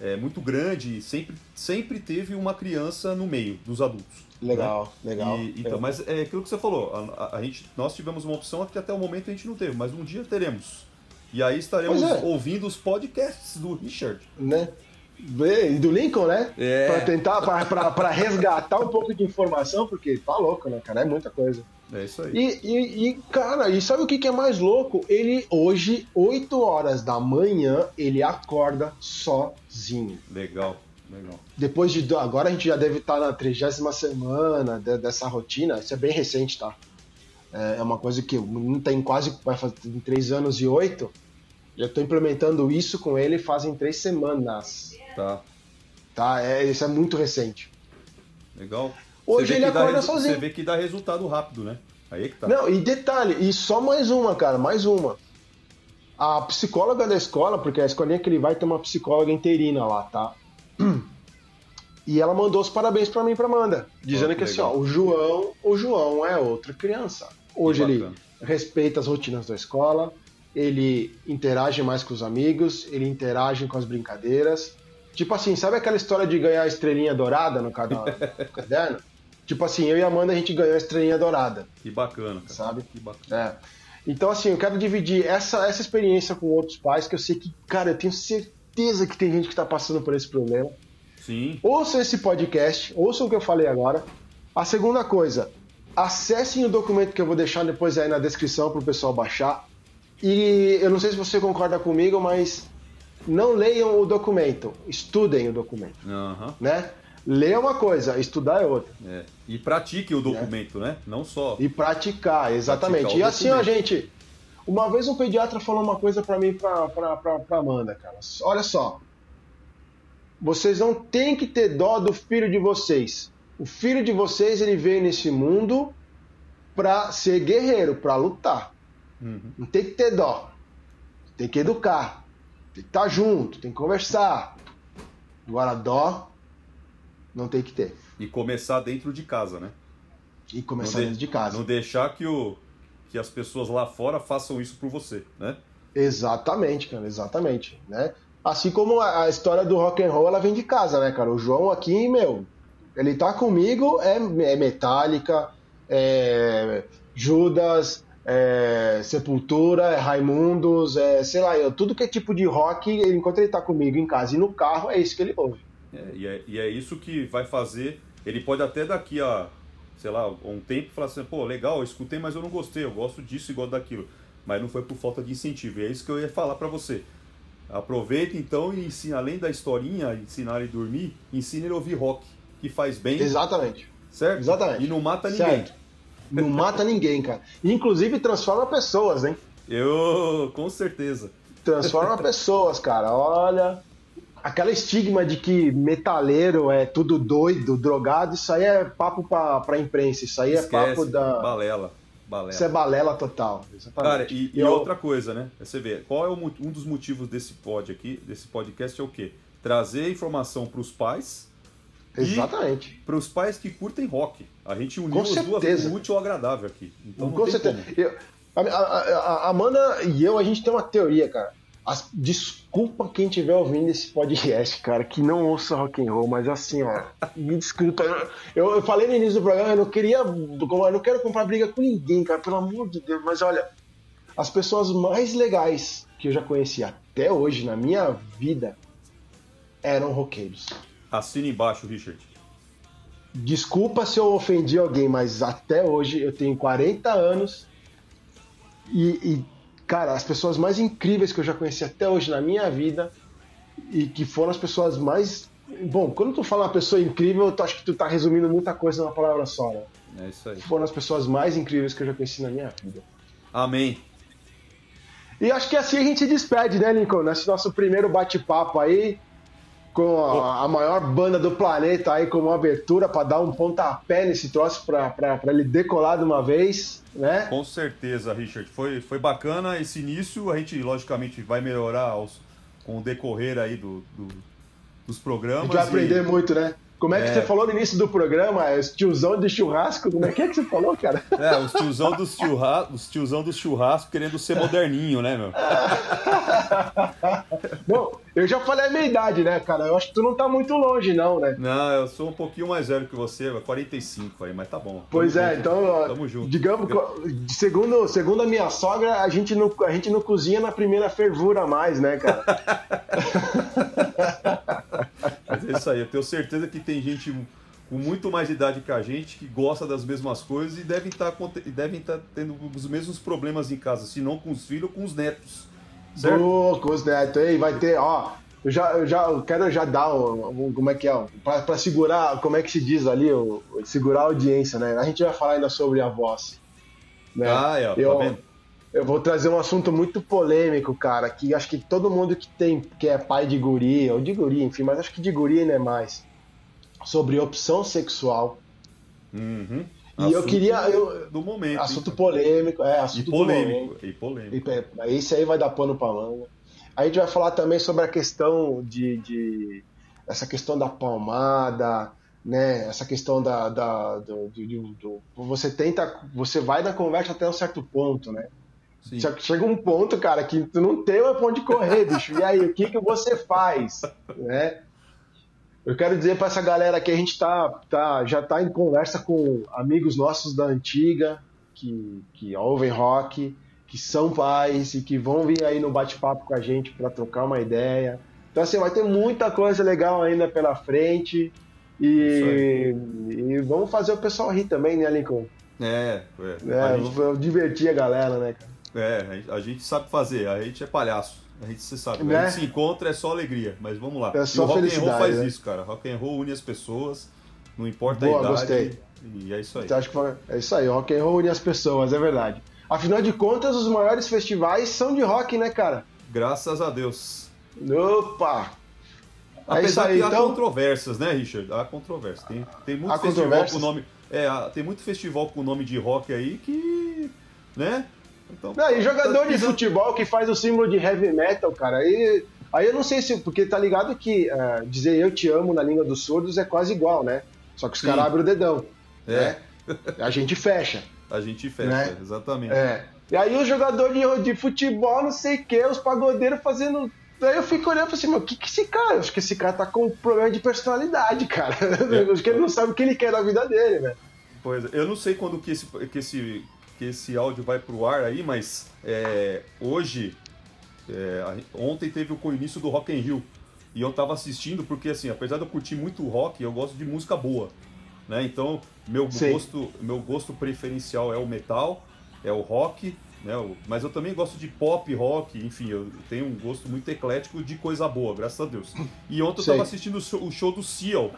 é muito grande e sempre, sempre teve uma criança no meio dos adultos.
Legal,
né?
legal.
E, então, é. Mas é aquilo que você falou, a, a, gente, nós tivemos uma opção que até o momento a gente não teve, mas um dia teremos. E aí estaremos é. ouvindo os podcasts do Richard.
Né? E do Lincoln, né? É. Pra tentar, pra, pra, pra resgatar um pouco de informação, porque tá louco, né, cara? É muita coisa.
É isso aí.
E, e, e, cara, e sabe o que, que é mais louco? Ele hoje, 8 horas da manhã, ele acorda sozinho.
Legal. Legal.
Depois de. Agora a gente já deve estar na trigésima semana dessa rotina. Isso é bem recente, tá? É, é uma coisa que não tem quase. Vai fazer em três anos e oito. Eu estou implementando isso com ele fazem três semanas.
Tá.
Tá? É, isso é muito recente.
Legal.
Hoje ele acorda sozinho.
Você vê que dá resultado rápido, né? Aí é que tá.
Não, e detalhe, e só mais uma, cara, mais uma. A psicóloga da escola, porque a escolinha que ele vai tem uma psicóloga interina lá, tá? E ela mandou os parabéns para mim para Amanda, dizendo oh, que, que assim, ó, o João, o João é outra criança. Hoje ele respeita as rotinas da escola, ele interage mais com os amigos, ele interage com as brincadeiras. Tipo assim, sabe aquela história de ganhar a estrelinha dourada no caderno? Tipo assim, eu e a Amanda a gente ganhou a estrelinha dourada.
Que bacana, cara.
Sabe?
Que bacana.
É. Então, assim, eu quero dividir essa, essa experiência com outros pais, que eu sei que, cara, eu tenho certeza que tem gente que está passando por esse problema.
Sim.
Ouçam esse podcast, ouçam o que eu falei agora. A segunda coisa, acessem o documento que eu vou deixar depois aí na descrição para o pessoal baixar. E eu não sei se você concorda comigo, mas não leiam o documento, estudem o documento.
Uhum.
Né? Ler é uma coisa, estudar é outra.
É. E pratique o documento, é. né? Não só.
E praticar, exatamente. Praticar e assim, ó, gente, uma vez um pediatra falou uma coisa para mim, pra, pra, pra, pra Amanda, cara. Olha só. Vocês não têm que ter dó do filho de vocês. O filho de vocês, ele veio nesse mundo para ser guerreiro, para lutar. Uhum. Não tem que ter dó. Tem que educar. Tem que estar junto, tem que conversar. Agora, dó não tem que ter.
E começar dentro de casa, né?
E começar de, dentro de casa.
Não deixar que, o, que as pessoas lá fora façam isso por você, né?
Exatamente, cara, exatamente, né? Assim como a, história do rock and roll, ela vem de casa, né, cara? O João aqui, meu, ele tá comigo, é, é Metallica, é Judas, é Sepultura, é Raimundos, é, sei lá, eu, tudo que é tipo de rock, enquanto ele tá comigo em casa e no carro, é isso que ele ouve.
É, e, é, e é isso que vai fazer, ele pode até daqui a, sei lá, um tempo falar assim, pô, legal, eu escutei, mas eu não gostei, eu gosto disso e gosto daquilo. Mas não foi por falta de incentivo, e é isso que eu ia falar para você Aproveita então e ensina, além da historinha, ensinar ele a dormir, ensina ele a ouvir rock, que faz bem.
Exatamente.
Certo?
Exatamente.
E não mata ninguém. Certo.
Não mata ninguém, cara. Inclusive transforma pessoas, hein?
Eu, com certeza.
Transforma pessoas, cara. Olha, aquela estigma de que metaleiro é tudo doido, drogado, isso aí é papo pra, pra imprensa, isso aí Esquece, é papo da.
Balela. Balela.
Isso é balela total. Exatamente.
Cara, e, e eu... outra coisa, né? Você vê, qual é o, um dos motivos desse pod aqui, desse podcast é o quê? Trazer informação para os pais.
Exatamente.
Para os pais que curtem rock. A gente uniu as duas o útil ao agradável aqui. Então
Com certeza. Eu, a, a, a Amanda e eu, a gente tem uma teoria, cara. As, desculpa quem estiver ouvindo esse podcast, cara, que não ouça rock and roll, mas assim, ó, me desculpa. Eu, eu falei no início do programa, eu não queria, eu não quero comprar briga com ninguém, cara, pelo amor de Deus, mas olha, as pessoas mais legais que eu já conheci até hoje na minha vida eram roqueiros.
Assina embaixo, Richard.
Desculpa se eu ofendi alguém, mas até hoje eu tenho 40 anos e, e Cara, as pessoas mais incríveis que eu já conheci até hoje na minha vida e que foram as pessoas mais. Bom, quando tu fala uma pessoa incrível, tu acho que tu tá resumindo muita coisa numa palavra só, né?
É isso aí.
Foram as pessoas mais incríveis que eu já conheci na minha vida.
Amém.
E acho que assim a gente se despede, né, Lincoln? Nesse nosso primeiro bate-papo aí, com a, a, maior banda do planeta aí como abertura para dar um pontapé nesse troço para ele decolar de uma vez, né?
Com certeza, Richard. Foi, foi bacana esse início. A gente, logicamente, vai melhorar aos, com o decorrer aí do, do dos programas. A gente
vai aprender e... muito, né? Como é que é. você falou no início do programa? É os tiozão de churrasco? Como é que, é que você falou, cara?
É, os tiozão dos, churra... os tiozão dos churrasco querendo ser moderninho, né, meu?
Bom, eu já falei a minha idade, né, cara? Eu acho que tu não tá muito longe, não, né?
Não, eu sou um pouquinho mais velho que você, 45 aí, mas tá bom.
Pois é, junto. então, Tamo junto. digamos, segundo, segundo a minha sogra, a gente, não, a gente não cozinha na primeira fervura mais, né, cara?
Mas é isso aí, eu tenho certeza que tem gente com muito mais idade que a gente que gosta das mesmas coisas e devem estar, tá devem estar tá tendo os mesmos problemas em casa, se não com os filhos, com os netos.
Certo? Oh, com os netos aí, vai ter, ó. Eu já, eu já eu quero já dar um, como é que é, para segurar, como é que se diz ali, o, segurar a audiência, né? A gente vai falar ainda sobre a voz. Né?
Ah, é, tá eu, vendo?
Eu vou trazer um assunto muito polêmico, cara, que acho que todo mundo que tem, que é pai de guri, ou de guri, enfim, mas acho que de guri não é mais, sobre opção sexual.
Uhum.
E assunto eu queria. Eu,
do momento.
Assunto polêmico, é, assunto
e polêmico. E polêmico.
E, esse aí vai dar pano pra manga. A gente vai falar também sobre a questão de. de essa questão da palmada, né? Essa questão da. da do, do, do, você tenta. Você vai na conversa até um certo ponto, né? Sim. Chega um ponto, cara, que tu não tem mais ponto de correr, bicho. E aí, o que, que você faz? Né? Eu quero dizer para essa galera que a gente tá, tá, já tá em conversa com amigos nossos da antiga, que, que ouvem rock, que são pais e que vão vir aí no bate-papo com a gente para trocar uma ideia. Então, assim, vai ter muita coisa legal ainda pela frente. E, e vamos fazer o pessoal rir também, né, Lincoln?
É,
é. é a gente... divertir a galera, né, cara?
É, a gente sabe fazer, a gente é palhaço. A gente se sabe. Né? A gente se encontra é só alegria, mas vamos lá.
É só e o rock and roll
faz
né?
isso, cara. Rock and roll une as pessoas, não importa Boa, a idade.
Gostei.
E é isso aí.
Então, acho que. É isso aí, rock and roll une as pessoas, é verdade. Afinal de contas, os maiores festivais são de rock, né, cara?
Graças a Deus.
Opa!
É Apesar aí, que há então... controvérsias, né, Richard? Há controvérsias. Tem, tem muito festival com nome. É, tem muito festival com nome de rock aí que. né?
Então, não, e jogador tá de futebol que faz o símbolo de heavy metal, cara, aí, aí eu não sei se. Porque tá ligado que uh, dizer eu te amo na língua dos surdos é quase igual, né? Só que os caras abrem o dedão. É. Né? A gente fecha.
A gente fecha, né? exatamente.
É. E aí os jogadores de, de futebol, não sei o que, os pagodeiros fazendo Daí eu fico olhando e falei assim, meu, o que, que esse cara? Acho que esse cara tá com problema de personalidade, cara. É. Acho que ele não sabe o que ele quer da vida dele, né?
Pois é, eu não sei quando que esse, que esse que esse áudio vai pro ar aí, mas é, hoje, é, ontem teve o início do Rock in Rio. E eu tava assistindo porque, assim, apesar de eu curtir muito rock, eu gosto de música boa. Né? Então, meu gosto, meu gosto preferencial é o metal, é o rock, né? mas eu também gosto de pop, rock, enfim, eu tenho um gosto muito eclético de coisa boa, graças a Deus. E ontem eu tava assistindo o show do Seal,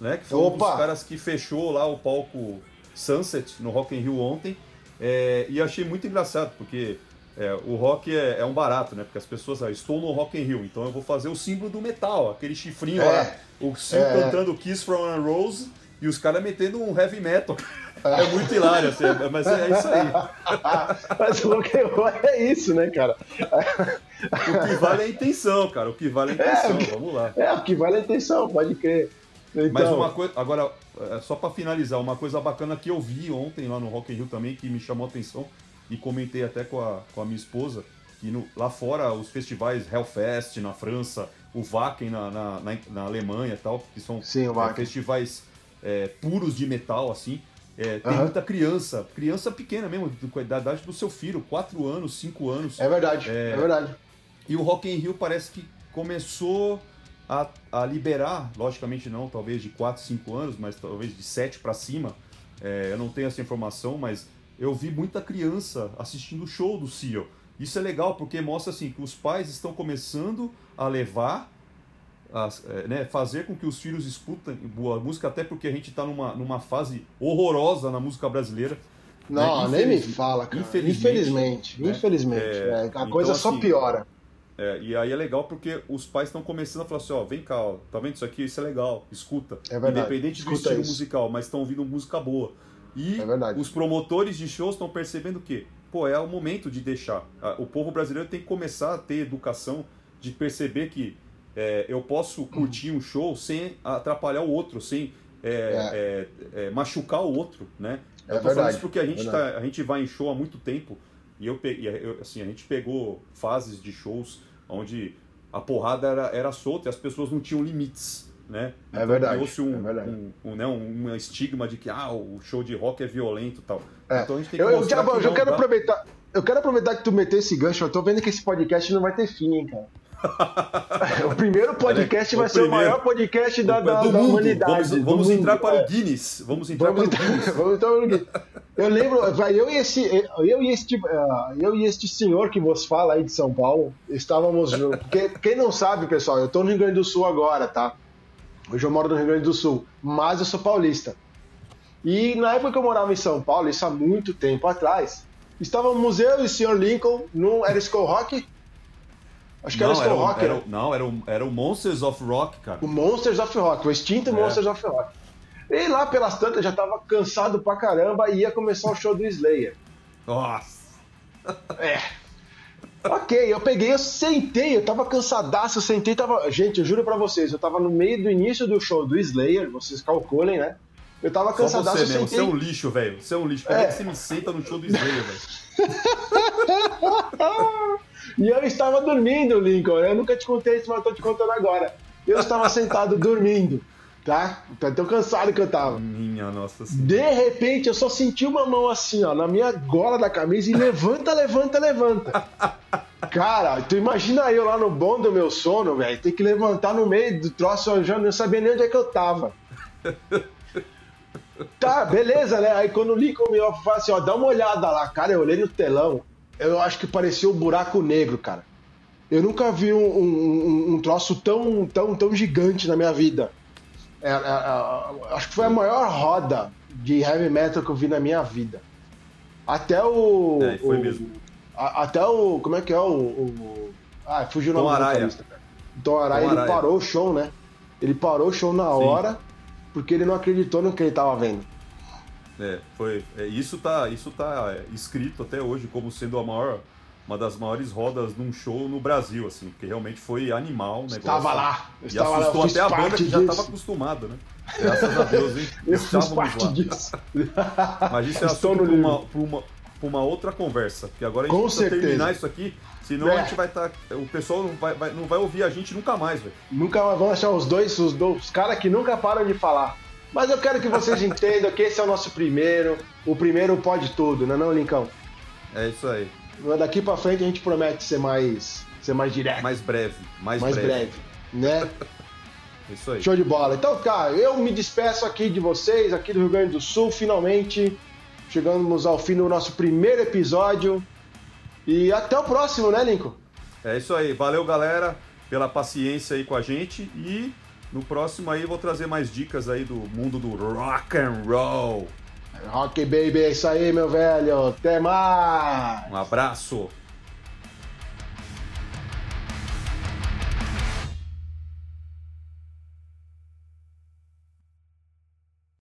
né? Que foi Opa. um dos caras que fechou lá o palco Sunset no Rock in Rio ontem. É, e achei muito engraçado, porque é, o rock é, é, um barato, né? Porque as pessoas, ah, estou no Rock in Rio, então eu vou fazer o símbolo do metal, aquele chifrinho é, lá, o Seal é, cantando Kiss from a Rose e os caras metendo um heavy metal. É muito hilário, assim, mas é isso aí.
mas o rock and roll é isso, né, cara?
O que vale é a intenção, cara. O que vale é a intenção, vamos lá.
É, o que vale é a intenção, pode crer.
Então... Mas uma coisa, agora, é, só para finalizar, uma coisa bacana que eu vi ontem lá no Rock in Rio também, que me chamou a atenção, e comentei até com a, com a minha esposa, que no, lá fora os festivais Hellfest na França, o Wacken na, na, na, na Alemanha e tal, que são
Sim,
é, festivais é, puros de metal, assim, é, tem muita criança, criança pequena mesmo, da idade do seu filho, 4 anos, 5 anos.
É verdade, é, é verdade.
E o Rock in Rio parece que começou a, a liberar, logicamente não, talvez de 4, 5 anos, mas talvez de 7 para cima. É, eu não tenho essa informação, mas eu vi muita criança assistindo o show do CEO. Isso é legal porque mostra assim que os pais estão começando a levar as, é, né, fazer com que os filhos escutem boa música, até porque a gente está numa, numa fase horrorosa na música brasileira.
Não, né? nem me fala, cara. Infelizmente. Infelizmente. Né? infelizmente. É, é, a então, coisa só assim, piora.
É, e aí é legal porque os pais estão começando a falar assim, ó, vem cá, ó, tá vendo isso aqui? Isso é legal, escuta. É verdade. Independente escuta do estilo isso. musical, mas estão ouvindo música boa. E é os promotores de shows estão percebendo que, pô, é o momento de deixar. O povo brasileiro tem que começar a ter educação de perceber que é, eu posso curtir um show sem atrapalhar o outro, sem é, é. é, é machucar o outro, né? eu tô falando isso porque a gente, tá, a gente vai em show há muito tempo e eu, eu, assim, a gente pegou fases de shows onde a porrada era, era solta e as pessoas não tinham limites. Né?
É então, verdade.
Criou-se um,
é verdade.
Um, um, né, um, estigma de que ah, o show de rock é violento e tal.
É. Então a gente tem que eu, já, que eu quero dá... aproveitar. Eu quero aproveitar que tu meteu esse gancho. Eu tô vendo que esse podcast não vai ter fim, hein, cara. o primeiro podcast vai ser primeiro. o maior podcast da, da, da humanidade.
Vamos, vamos entrar para o Guinness. Vamos entrar vamos para o Guinness. vamos entrar para o Guinness.
Eu lembro, eu e esse, eu e este, uh, eu e este senhor que vos fala aí de São Paulo, estávamos juntos. quem não sabe, pessoal, eu estou no Rio Grande do Sul agora, tá? Hoje eu moro no Rio Grande do Sul, mas eu sou paulista. E na época que eu morava em São Paulo, isso há muito tempo atrás, estávamos eu e o senhor Lincoln no Skull Rock Acho que não, era, era o Rock.
Era, né? Não, era o, era o Monsters of Rock, cara.
O Monsters of Rock, o extinto é. Monsters of Rock. E lá pelas tantas já tava cansado pra caramba e ia começar o show do Slayer.
Nossa!
É. Ok, eu peguei, eu sentei, eu tava cansadaço, eu sentei, tava. Gente, eu juro pra vocês, eu tava no meio do início do show do Slayer, vocês calculem, né? Eu tava cansadaço.
Só você mesmo, sentei... você é um lixo, velho. Você é um lixo. Como é, é que você me senta no show do Slayer, velho?
E eu estava dormindo, Lincoln. Eu nunca te contei isso, mas estou te contando agora. Eu estava sentado dormindo, tá? Tão cansado que eu tava.
Minha nossa senhora.
De repente, eu só senti uma mão assim, ó, na minha gola da camisa e levanta, levanta, levanta. Cara, tu imagina eu lá no bom do meu sono, velho, ter que levantar no meio do troço, eu já não sabia nem onde é que eu tava. Tá, beleza, né? Aí quando o Lincoln me fala assim, ó, dá uma olhada lá, cara, eu olhei no telão, eu acho que parecia um buraco negro, cara. Eu nunca vi um, um, um troço tão, tão, tão gigante na minha vida. É, é, é, acho que foi a maior roda de heavy metal que eu vi na minha vida. Até o.
É, foi o, mesmo.
A, até o. Como é que é o. o ah, fugiu o
nome do vocalista,
cara. Tom Araya, ele parou o show, né? Ele parou o show na hora Sim. Porque ele não acreditou no que ele tava vendo.
É, foi. É, isso tá, isso tá é, escrito até hoje como sendo a maior, uma das maiores rodas num show no Brasil, assim, porque realmente foi animal negócio.
Estava lá.
E estava assustou lá, até a banda que disso. já estava acostumada, né? Graças a Deus, hein?
Estávamos lá. Disso.
Mas isso é assunto para uma, uma, uma, outra conversa, porque agora a gente Com precisa certeza. terminar isso aqui, senão é. a gente vai estar. Tá, o pessoal não vai, vai, não vai ouvir a gente nunca mais, velho.
Nunca mais. Vamos achar os dois, os dois caras que nunca param de falar. Mas eu quero que vocês entendam que esse é o nosso primeiro, o primeiro pode tudo, não é não, Lincão?
É isso aí.
Daqui para frente a gente promete ser mais, ser mais direto.
Mais breve, mais,
mais breve. breve, né?
isso aí.
Show de bola. Então, cara, eu me despeço aqui de vocês, aqui do Rio Grande do Sul, finalmente. Chegamos ao fim do nosso primeiro episódio. E até o próximo, né, Lincoln?
É isso aí. Valeu, galera, pela paciência aí com a gente e no próximo aí vou trazer mais dicas aí do mundo do rock and roll.
Rock baby, é isso aí, meu velho. Até mais.
Um abraço.